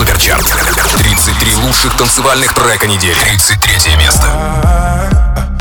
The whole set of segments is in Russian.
Суперчарт. 33 лучших танцевальных трека недели. 33 место.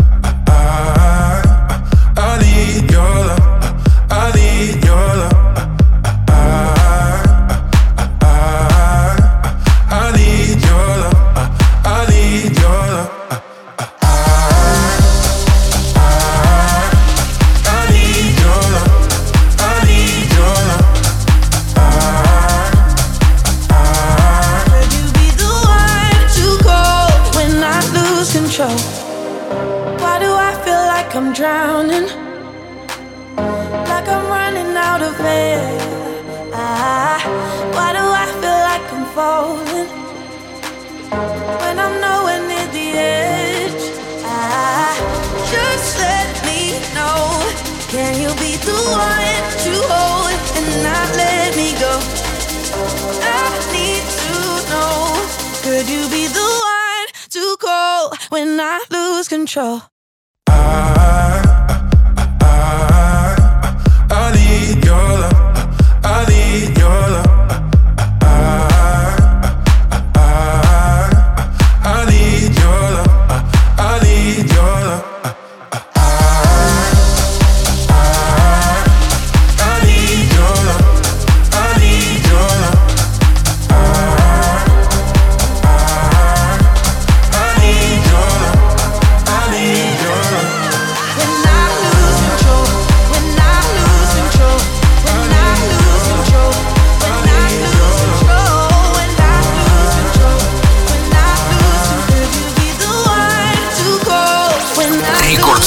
Control.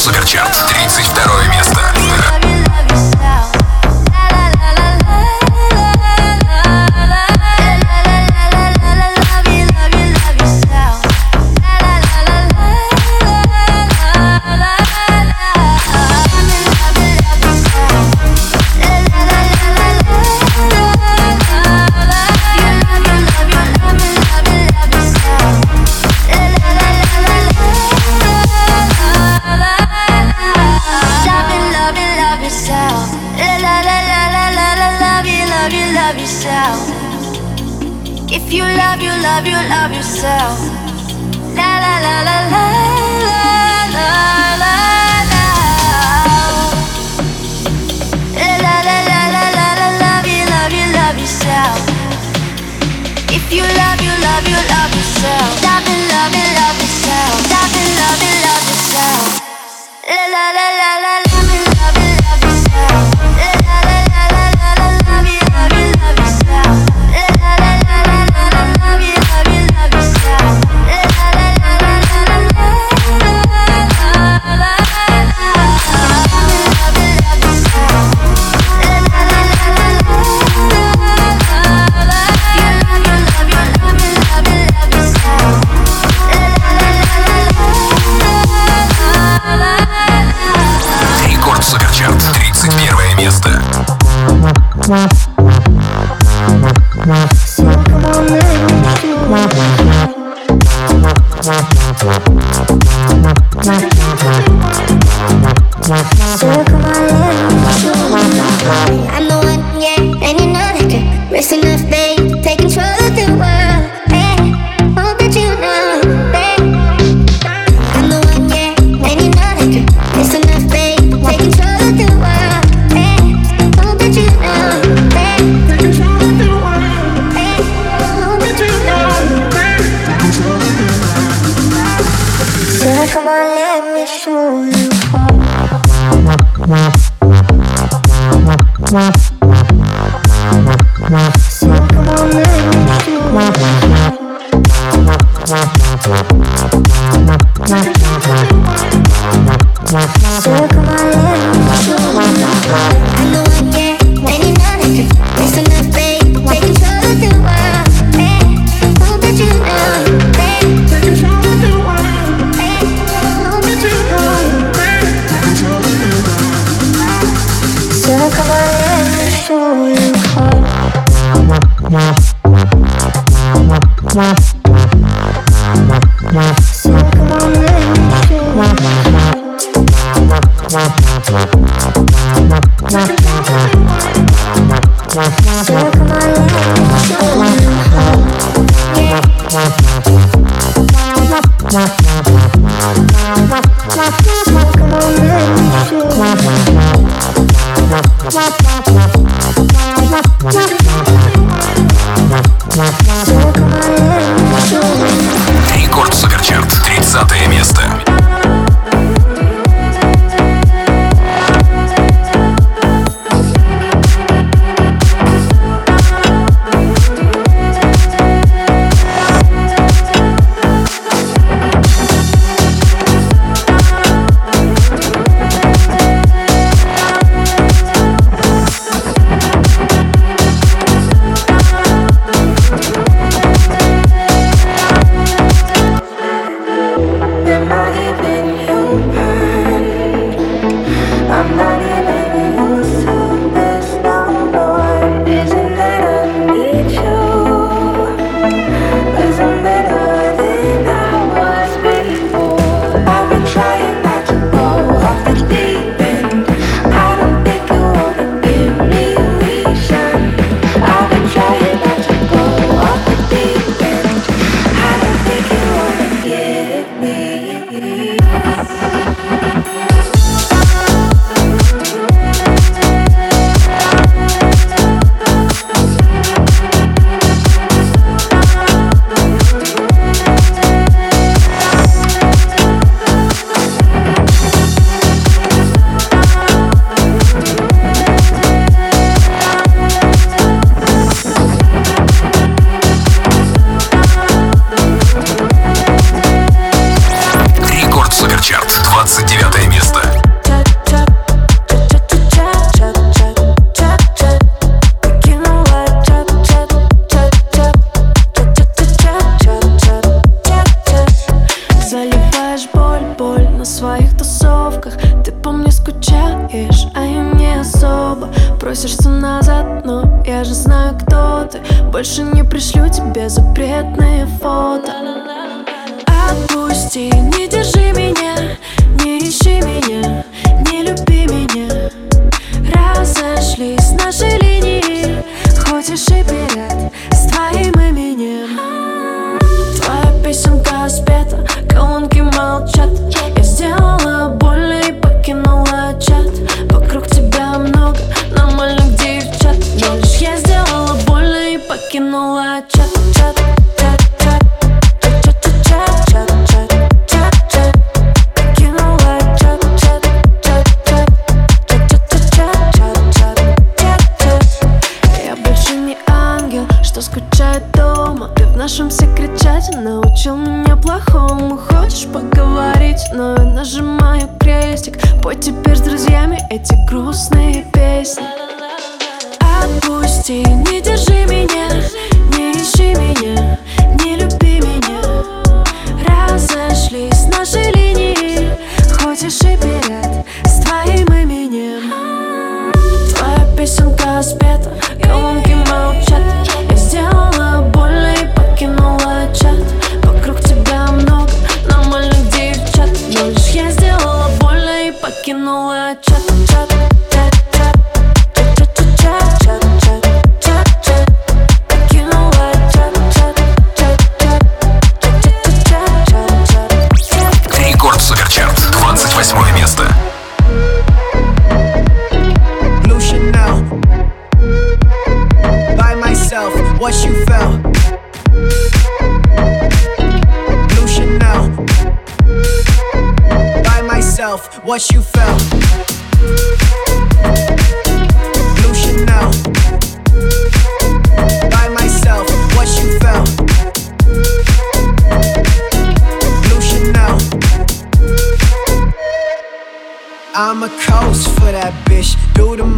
So come on, let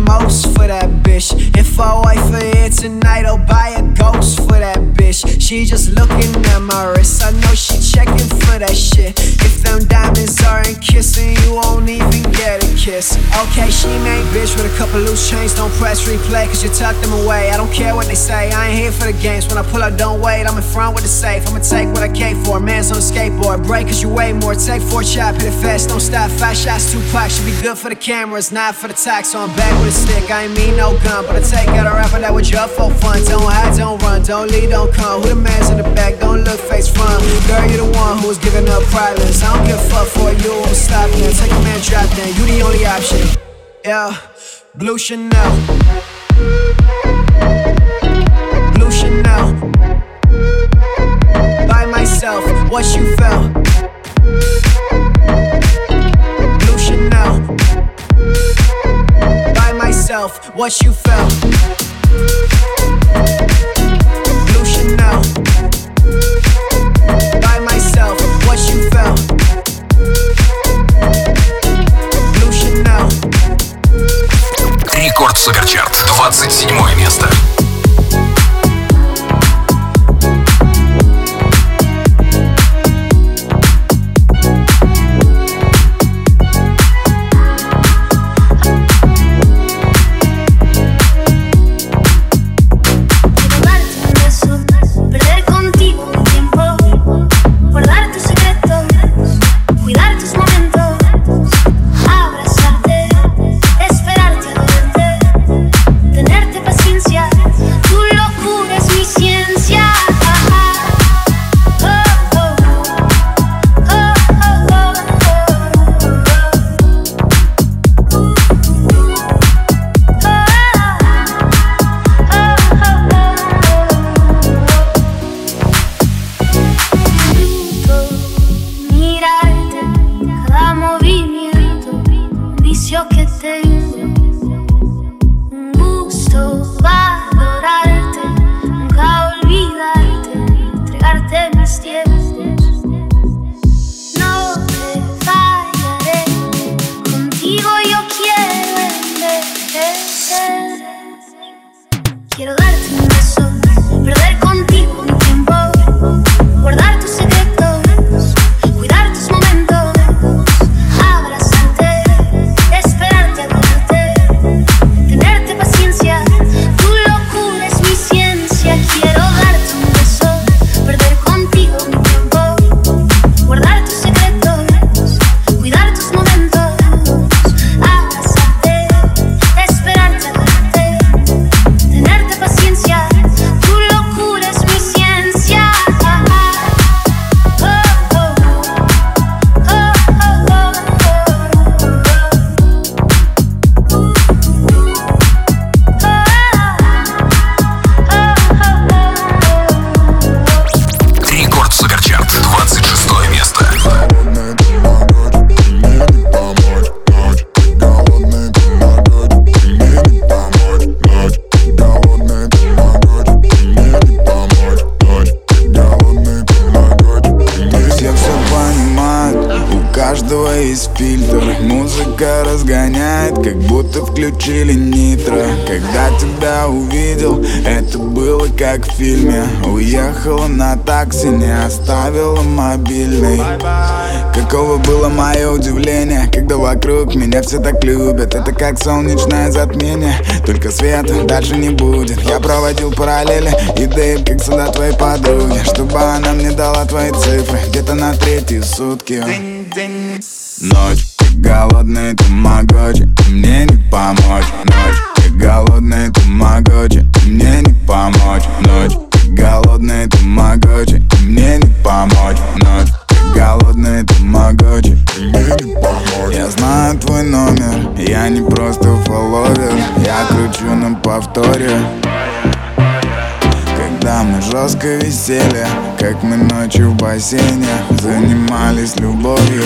most for that bitch. If I wait for here tonight, I'll buy a ghost for that bitch. She just looking at my wrist, I know she checking for that shit. If them diamonds aren't kissing, you won't even get a kiss. Okay, she main bitch with a couple loose chains, don't press replay, cause you tuck them away. I don't care what they say, I ain't here for the games. When I pull up, don't wait, I'm in front with the safe. I'ma take what I came for, man's on a skateboard. Break cause you weigh more, take four chop, hit it fast, don't stop. Five shots, two packs, should be good for the cameras, not for the tax. So I'm back with stick, I ain't mean no gun, but I take out a rapper that was just for fun. Don't hide, don't run, don't lead, don't come. Who the man's in the back, don't look face front. Girl, you the one who was giving up privates. I don't give a fuck for you, I'm stopping. Take a man, drop down, you the only option. Yeah, Blue Chanel. Blue Chanel. By myself, what you felt? By myself, what you felt? Blue Chanel. By myself, what you felt? Blue Chanel. Рекорд Суперчарт, 27 место. Как в фильме. Уехала на такси, не оставила мобильный. Каково было мое удивление, когда вокруг меня все так любят. Это как солнечное затмение, только света дальше не будет. Я проводил параллели и дейп, как сюда твоей подруги Чтобы она мне дала твои цифры, где-то на третьи сутки. Ночь, ты голодный мне не помочь Ночь, ты голодный тамагочи, мне не помочь Ночь, голодный тамагочи, мне не помочь Ночь, голодный тамагочи, мне не помочь. Я знаю твой номер, я не просто фолловер Я кручу на повторе. Когда мы жестко висели Как мы ночью в бассейне Занимались любовью.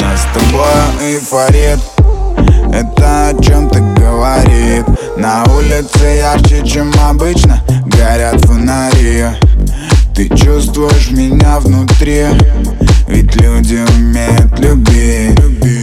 Нас с тобой эйфорит Это о чем-то говорит? На улице ярче, чем обычно Горят фонари Ты чувствуешь меня внутри? Ведь люди умеют любить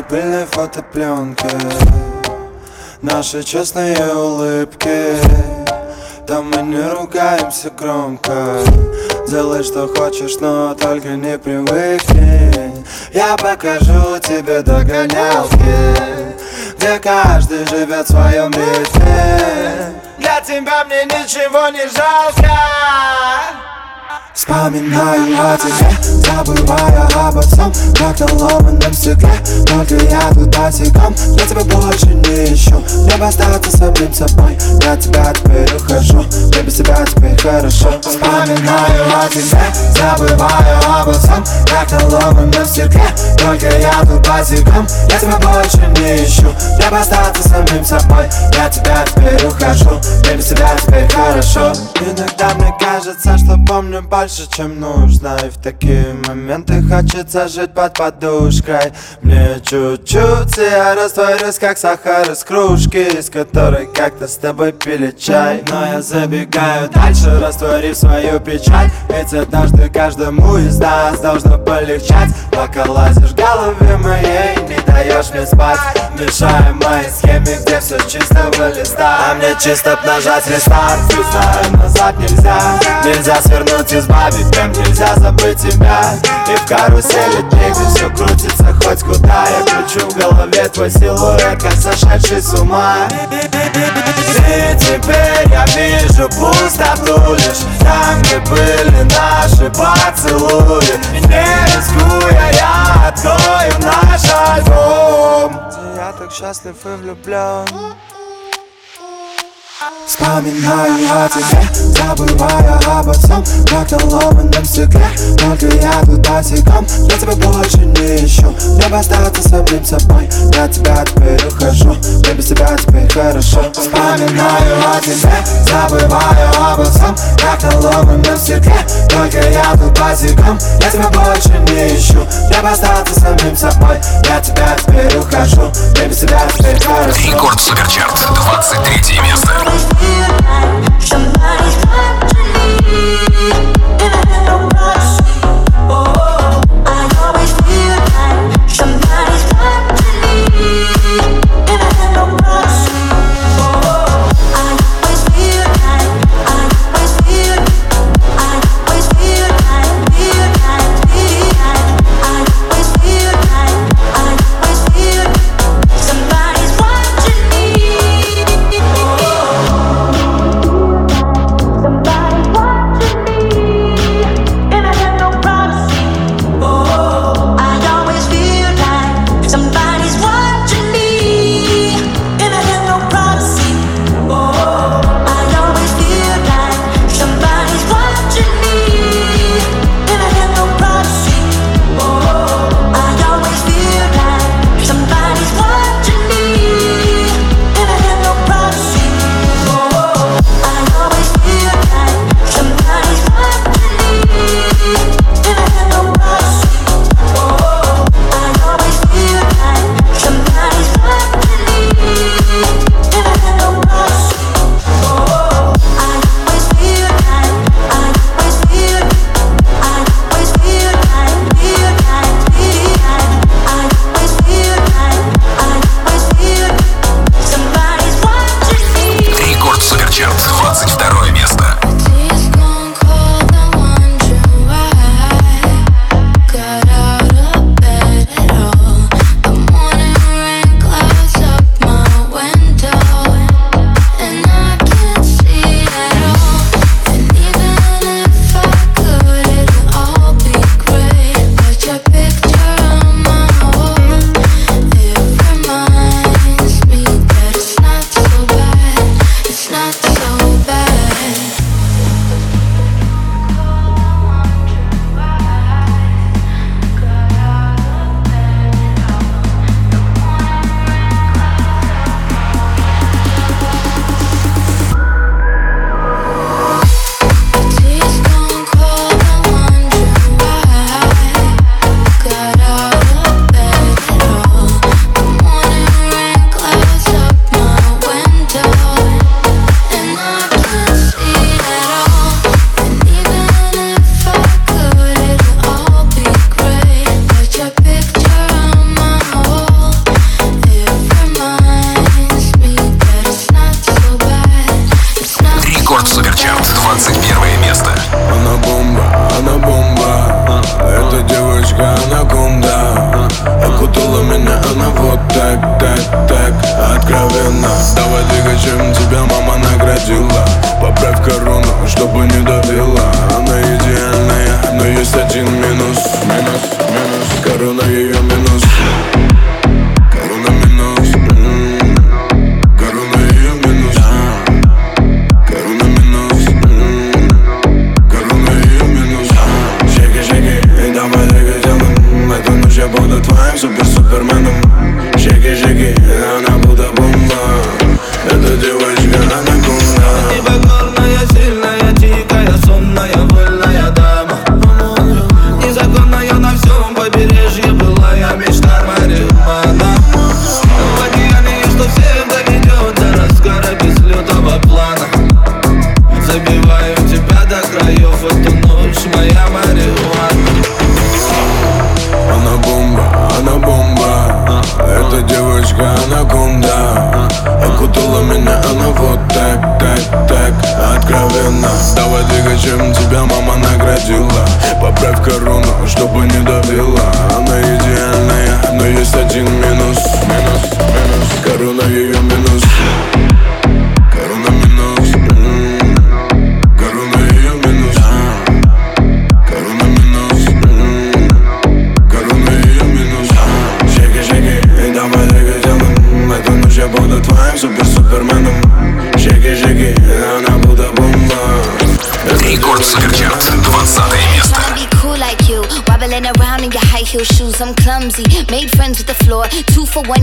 На старой пыльной фотопленке Наши честные улыбки Там мы не ругаемся громко. Делай, что хочешь, но только не привыкни Я покажу тебе догонялки Где каждый живет в своем ритме Для тебя мне ничего не жалко Вспоминаю о тебе, забывая обо всем Как на ломаном стекле, только я тут босиком. Я тебя больше не ищу, мне остаться самим собой. Я тебя теперь ухожу, мне без тебя теперь хорошо. Вспоминаю о тебе, забываю обо всем Как на ломаном стекле, только я тут босиком. Я тебя больше не ищу, мне остаться самим собой. Я тебя теперь ухожу, мне без тебя теперь хорошо. Иногда мне кажется, что помню больше, больше, чем нужно. И в такие моменты хочется жить под подушкой. Мне чуть-чуть, и я растворюсь, как сахар из кружки Из которой как-то с тобой пили чай. Но я забегаю дальше, растворив свою печаль Ведь однажды каждому из нас должно полегчать. Пока лазишь в голове моей, не даешь мне спать. Мешаем моей схеме, где все чисто листа А мне чисто нажать рестарт, рестарт Назад нельзя, нельзя свернуть из добавить темп Нельзя забыть тебя. И в карусели дней, все крутится хоть куда. Я кручу в голове твой силуэт, как сошедший с ума. И теперь я вижу пустоту лишь Там, где были наши поцелуи И не рискуя, я открою наш альбом. Я так счастлив и влюблен Вспоминаю о тебе, забывая обо всем Как на ломаном стекле, только я тут босиком. Я тебя больше не ищу, мне бы остаться самим собой. Я тебя теперь ухожу, мне без тебя теперь хорошо. Вспоминаю о тебе, забываю обо всем Как на ломаном стекле, только я тут босиком. Я тебя больше не ищу, мне бы остаться самим собой. Я тебя теперь ухожу, мне без тебя теперь хорошо. Рекорд Суперчарт, 23 место. Somebody's me to leave, even if.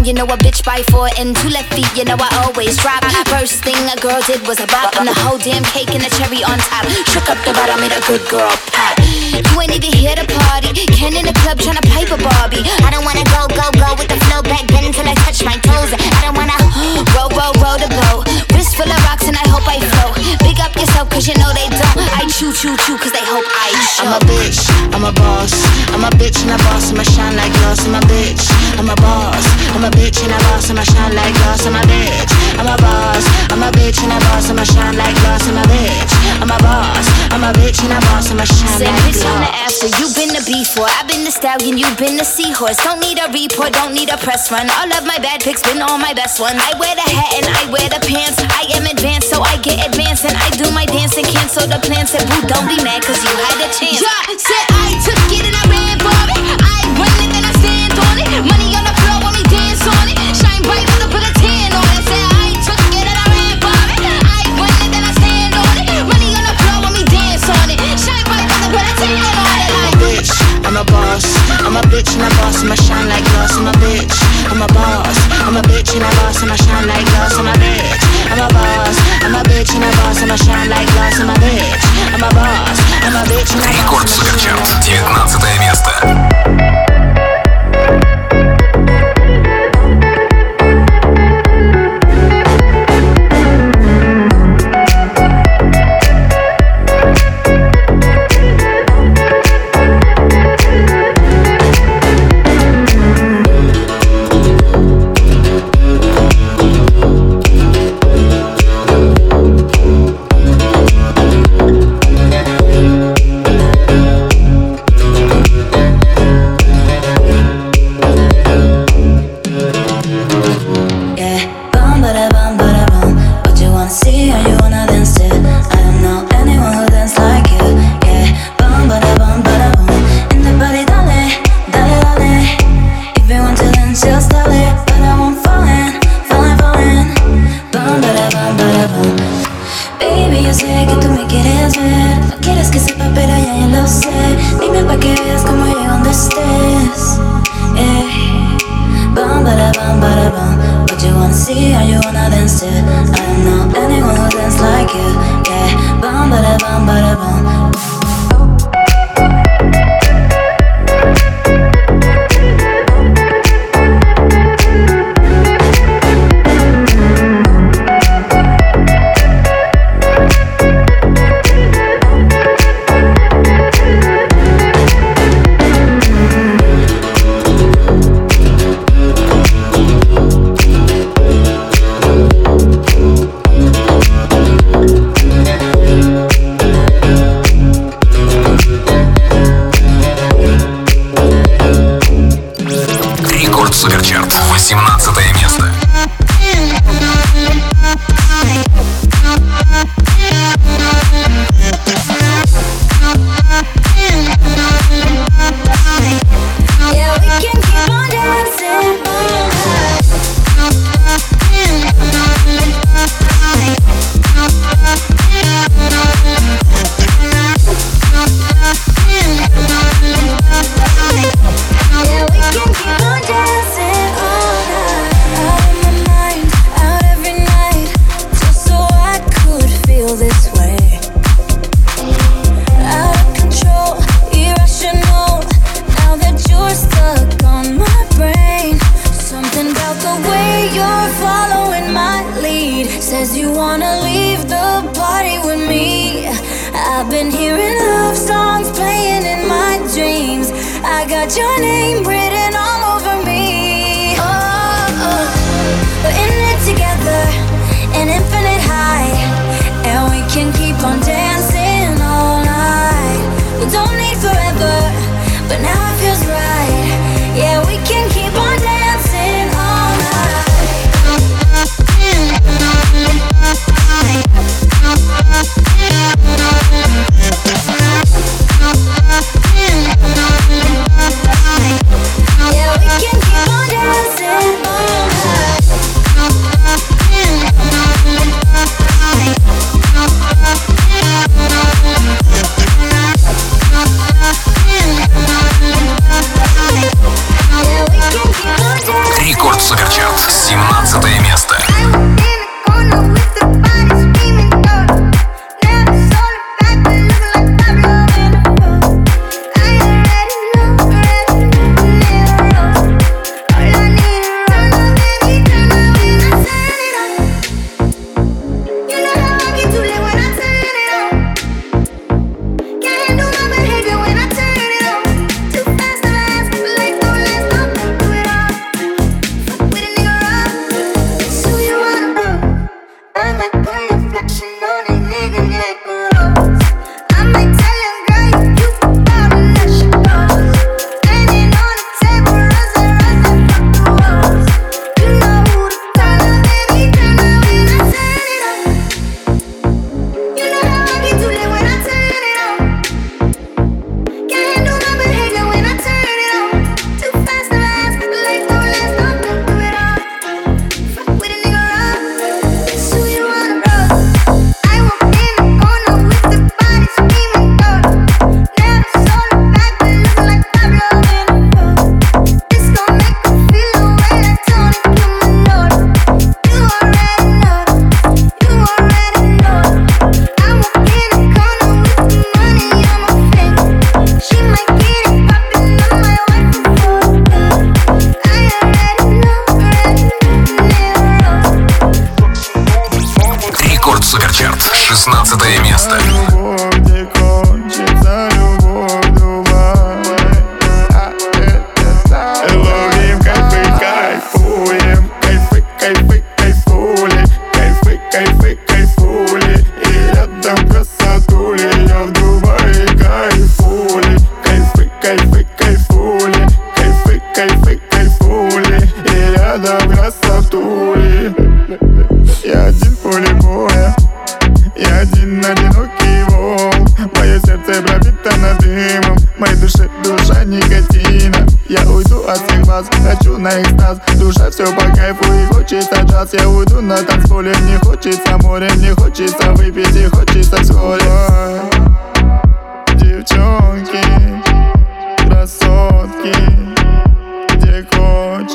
You know a bitch by four. And two left feet, you know I always drop. First thing a girl did was a bop, and the whole damn cake and the cherry on top. Shook up the bottom, made a good girl pop. You ain't even here to party. Ken in the club tryna pipe a Barbie. I don't wanna go, go, go with the flow back then until I touch my toes. I don't wanna roll, roll, roll the boat. Wrist full of rocks cause you know they don't. I chew, chew, chew cause they hope I show. I'm a bitch, I'm a boss. I'm a bitch and a boss, I'ma shine like glass. I'm a bitch, I'm a boss. I'm a bitch and a boss, I'ma shine like glass. I'm a bitch, I'm a boss. I'm a bitch and a boss, I'ma shine like glass. I'm a bitch, I'm a boss. I'm a bitch and a boss, I'ma shine Said like bitch on the glass. after, you been the before. I've been the stallion, you been the seahorse. Don't need a report, don't need a press run. All of my bad pics been all my best ones. I wear the hat and I wear the pants. I am advanced, so I get advanced. And I do my dance and cancel the plan. Said, boo, don't be mad, cause you had a chance. Yeah, said I took it and I ran for it. I run it and I stand on it. Money on the floor when we dance on it. Shine bright put a tan on it. Said I took it and I ran for it. I run it and I stand on it. Money on the floor when we dance on it. Shine bright put a tan on it. I'm a bitch, I'm a boss. I'm a bitch and a boss, I'ma shine like glass. I'm a bitch, I'm a boss. I'm a bitch and a boss, I'ma shine like glass. I'm a bitch, I'm a boss. I'm a bitch and a boss, I'ma shine like glass. I'm a bitch, I'm a boss. I'm a bitch and a boss, Рекорд Суперчарт, like 19 место.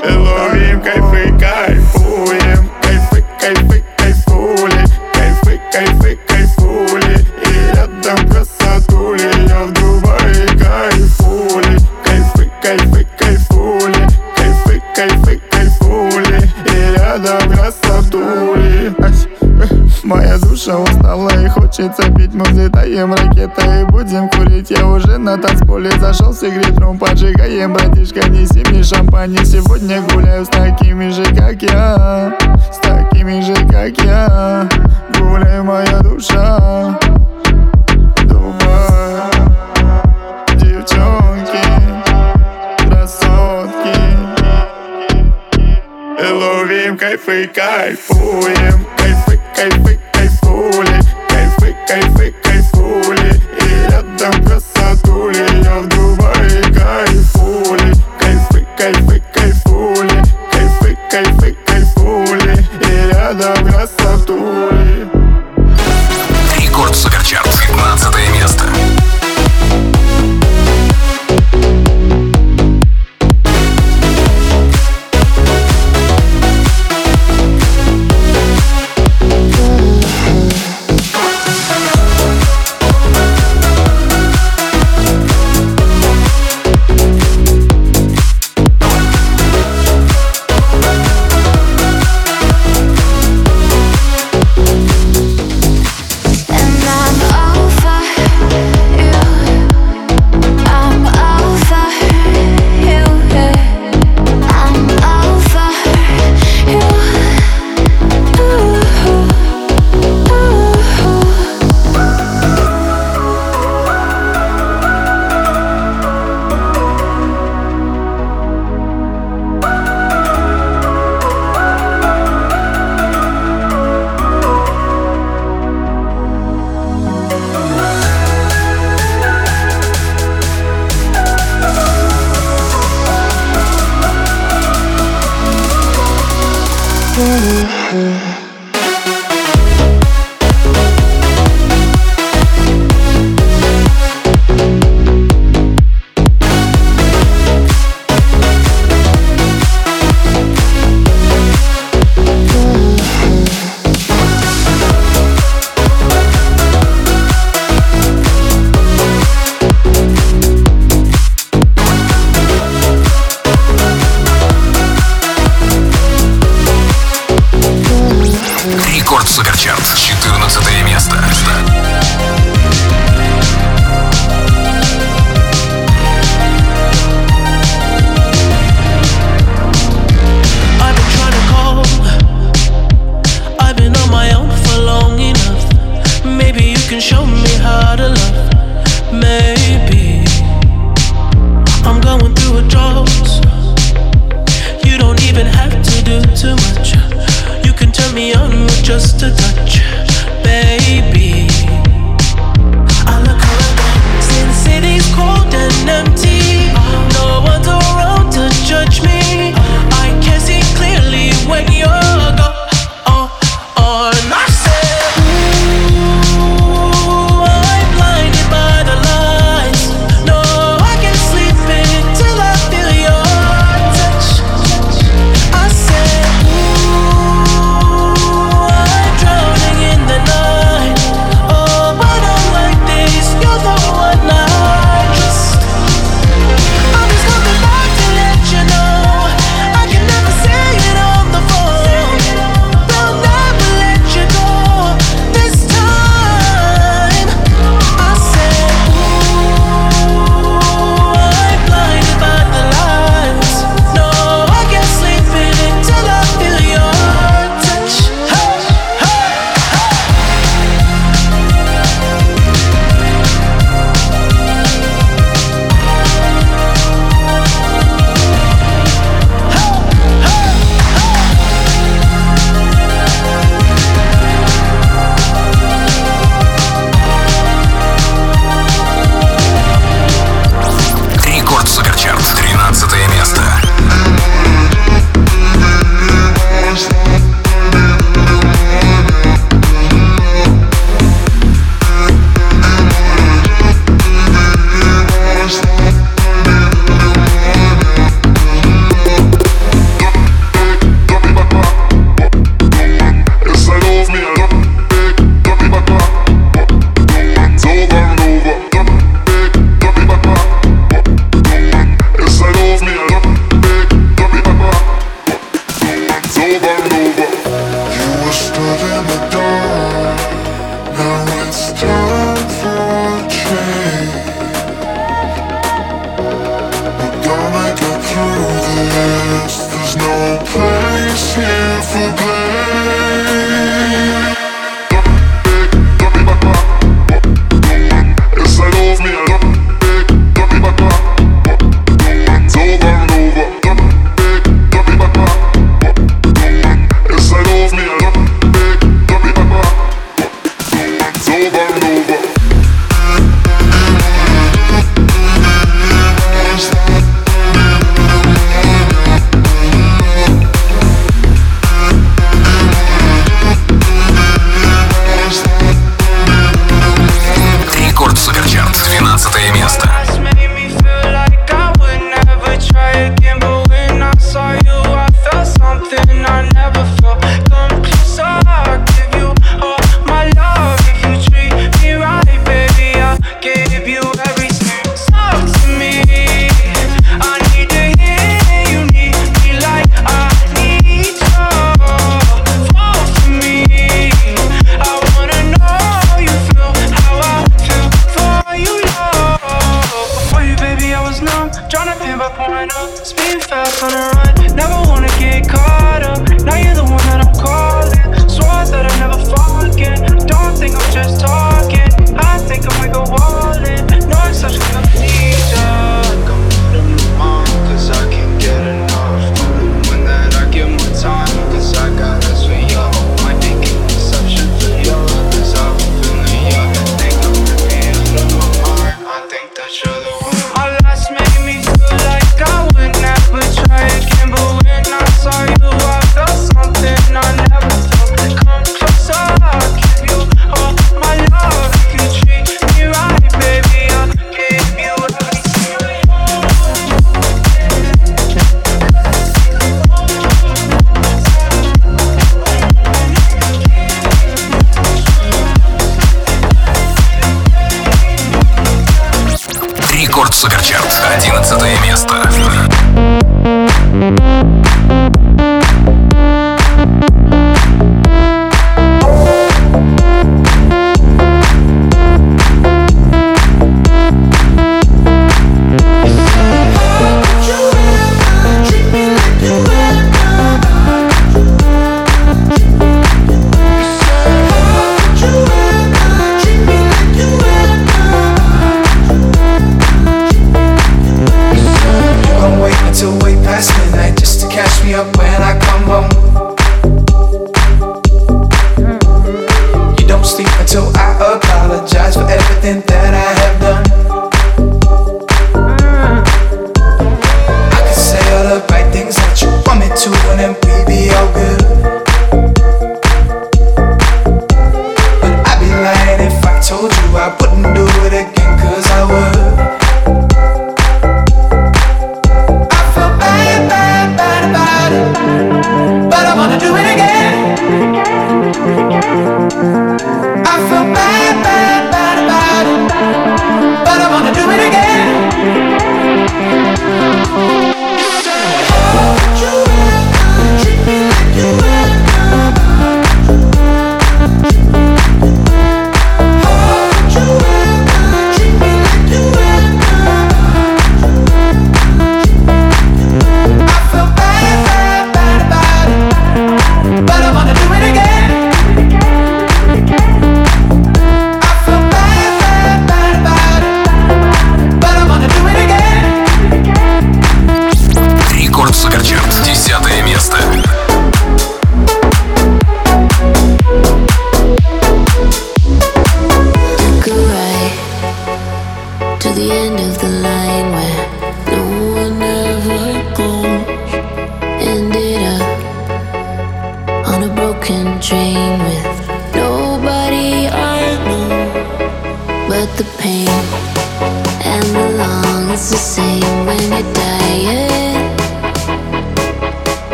Elohim, quem foi cai? нравится пить мы взлетаем и Будем курить, я уже на танцполе Зашел в секрет-рум, поджигаем, братишка Неси мне шампань, сегодня гуляю С такими же, как я. С такими же, как я. Гуляй, моя душа. Дубай. Девчонки Красотки. И ловим кайфы, кайфуем. Кайфы, кайфы, Quem foi quem foi? E a dança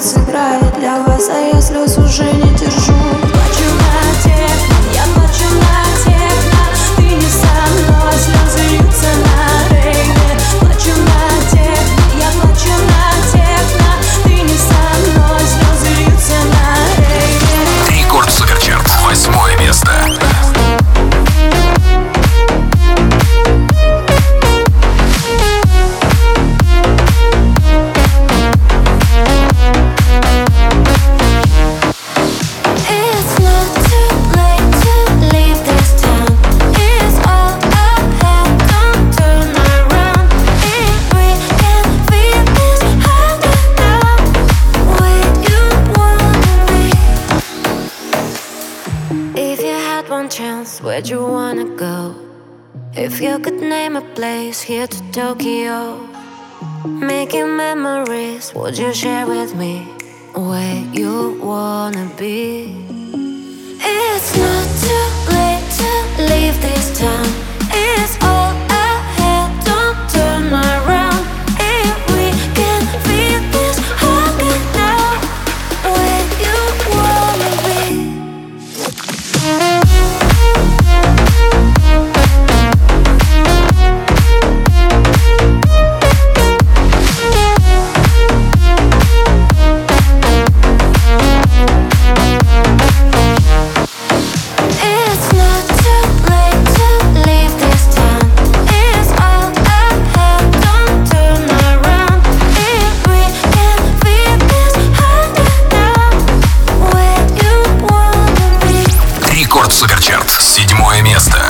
сыграет для вас А я слез уже не держу. Would you share with me? седьмое место.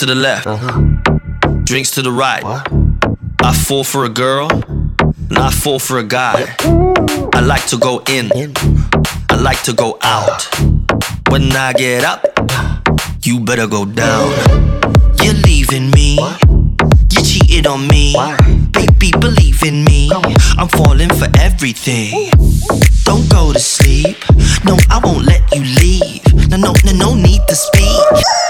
to the left, drinks to the right. I fall for a girl, and I fall for a guy. I like to go in, I like to go out. When I get up, you better go down. You're leaving me, you cheated on me. Baby, believe in me, I'm falling for everything. Don't go to sleep, no, I won't let you leave. No, no, no, no need to speak.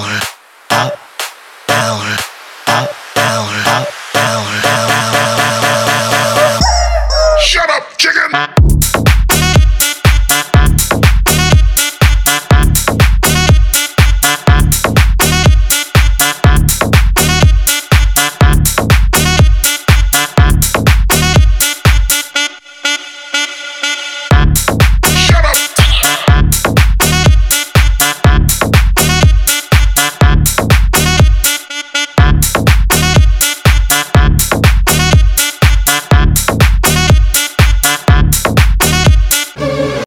Soul.